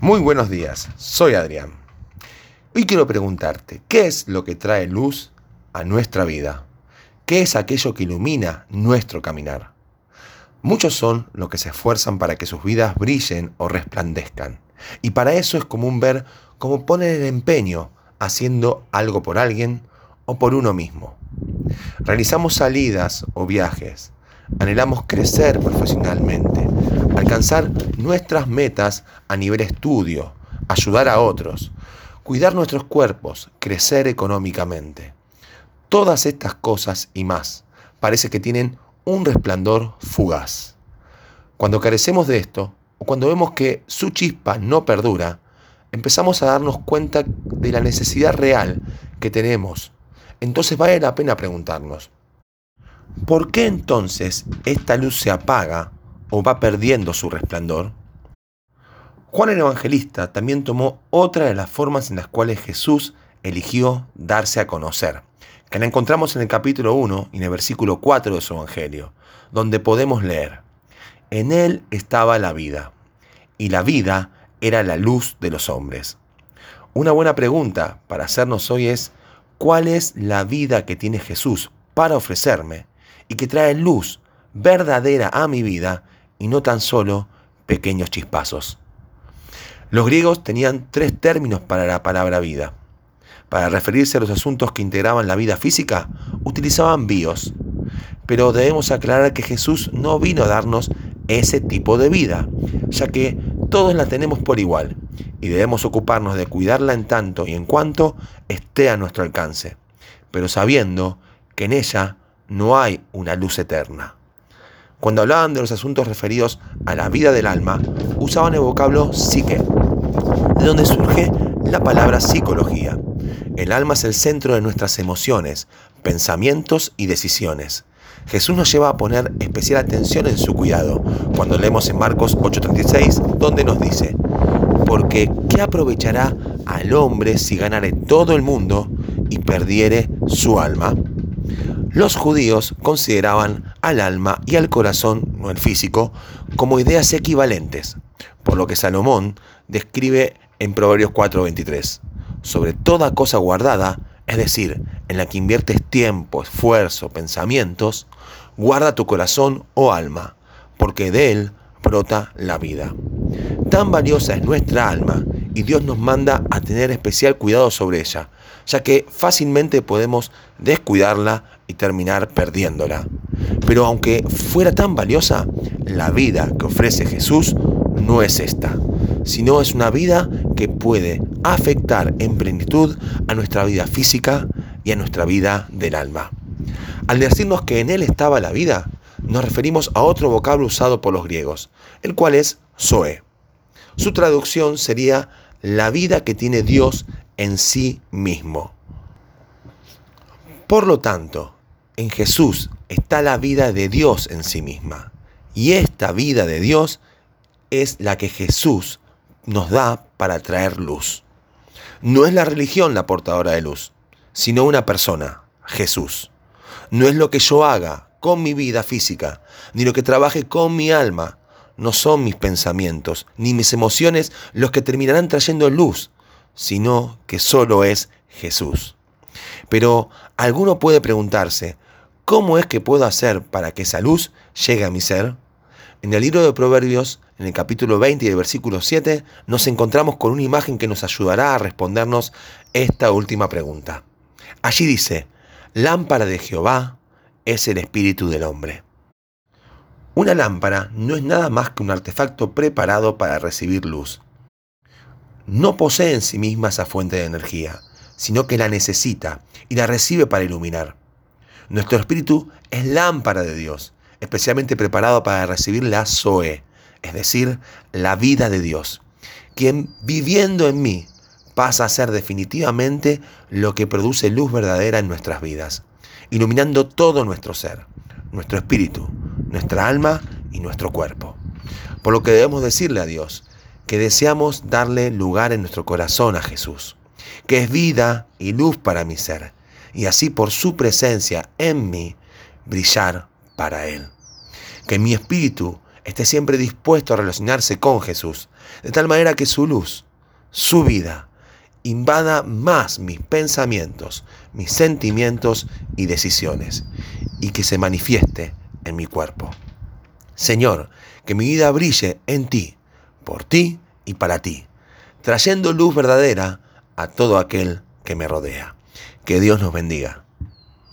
Muy buenos días, soy Adrián. Hoy quiero preguntarte, ¿qué es lo que trae luz a nuestra vida? ¿Qué es aquello que ilumina nuestro caminar? Muchos son los que se esfuerzan para que sus vidas brillen o resplandezcan. Y para eso es común ver cómo ponen el empeño haciendo algo por alguien o por uno mismo. Realizamos salidas o viajes. Anhelamos crecer profesionalmente, alcanzar nuestras metas a nivel estudio, ayudar a otros, cuidar nuestros cuerpos, crecer económicamente. Todas estas cosas y más parece que tienen un resplandor fugaz. Cuando carecemos de esto, o cuando vemos que su chispa no perdura, empezamos a darnos cuenta de la necesidad real que tenemos. Entonces vale la pena preguntarnos, ¿por qué entonces esta luz se apaga o va perdiendo su resplandor? Juan el Evangelista también tomó otra de las formas en las cuales Jesús eligió darse a conocer, que la encontramos en el capítulo 1 y en el versículo 4 de su Evangelio, donde podemos leer, En él estaba la vida, y la vida era la luz de los hombres. Una buena pregunta para hacernos hoy es, ¿cuál es la vida que tiene Jesús para ofrecerme y que trae luz verdadera a mi vida y no tan solo pequeños chispazos? Los griegos tenían tres términos para la palabra vida. Para referirse a los asuntos que integraban la vida física, utilizaban bios. Pero debemos aclarar que Jesús no vino a darnos ese tipo de vida, ya que todos la tenemos por igual y debemos ocuparnos de cuidarla en tanto y en cuanto esté a nuestro alcance, pero sabiendo que en ella no hay una luz eterna. Cuando hablaban de los asuntos referidos a la vida del alma, usaban el vocablo psique, de donde surge la palabra psicología. El alma es el centro de nuestras emociones, pensamientos y decisiones. Jesús nos lleva a poner especial atención en su cuidado, cuando leemos en Marcos 8:36, donde nos dice, porque ¿qué aprovechará al hombre si ganare todo el mundo y perdiere su alma? Los judíos consideraban al alma y al corazón, no el físico, como ideas equivalentes, por lo que Salomón describe en Proverbios 4:23. Sobre toda cosa guardada, es decir, en la que inviertes tiempo, esfuerzo, pensamientos, guarda tu corazón o alma, porque de él brota la vida. Tan valiosa es nuestra alma y Dios nos manda a tener especial cuidado sobre ella, ya que fácilmente podemos descuidarla y terminar perdiéndola. Pero aunque fuera tan valiosa, la vida que ofrece Jesús no es esta, sino es una vida que puede afectar en plenitud a nuestra vida física y a nuestra vida del alma. Al decirnos que en Él estaba la vida, nos referimos a otro vocablo usado por los griegos, el cual es Zoe. Su traducción sería la vida que tiene Dios en sí mismo. Por lo tanto, en Jesús está la vida de Dios en sí misma. Y esta vida de Dios es la que Jesús nos da para traer luz. No es la religión la portadora de luz, sino una persona, Jesús. No es lo que yo haga con mi vida física, ni lo que trabaje con mi alma. No son mis pensamientos, ni mis emociones los que terminarán trayendo luz, sino que solo es Jesús. Pero alguno puede preguntarse, ¿cómo es que puedo hacer para que esa luz llegue a mi ser? En el libro de Proverbios, en el capítulo 20 y el versículo 7, nos encontramos con una imagen que nos ayudará a respondernos esta última pregunta. Allí dice, lámpara de Jehová es el espíritu del hombre. Una lámpara no es nada más que un artefacto preparado para recibir luz. No posee en sí misma esa fuente de energía, sino que la necesita y la recibe para iluminar. Nuestro espíritu es lámpara de Dios especialmente preparado para recibir la Zoe, es decir, la vida de Dios, quien viviendo en mí pasa a ser definitivamente lo que produce luz verdadera en nuestras vidas, iluminando todo nuestro ser, nuestro espíritu, nuestra alma y nuestro cuerpo. Por lo que debemos decirle a Dios que deseamos darle lugar en nuestro corazón a Jesús, que es vida y luz para mi ser, y así por su presencia en mí brillar para Él. Que mi espíritu esté siempre dispuesto a relacionarse con Jesús, de tal manera que su luz, su vida, invada más mis pensamientos, mis sentimientos y decisiones, y que se manifieste en mi cuerpo. Señor, que mi vida brille en ti, por ti y para ti, trayendo luz verdadera a todo aquel que me rodea. Que Dios nos bendiga.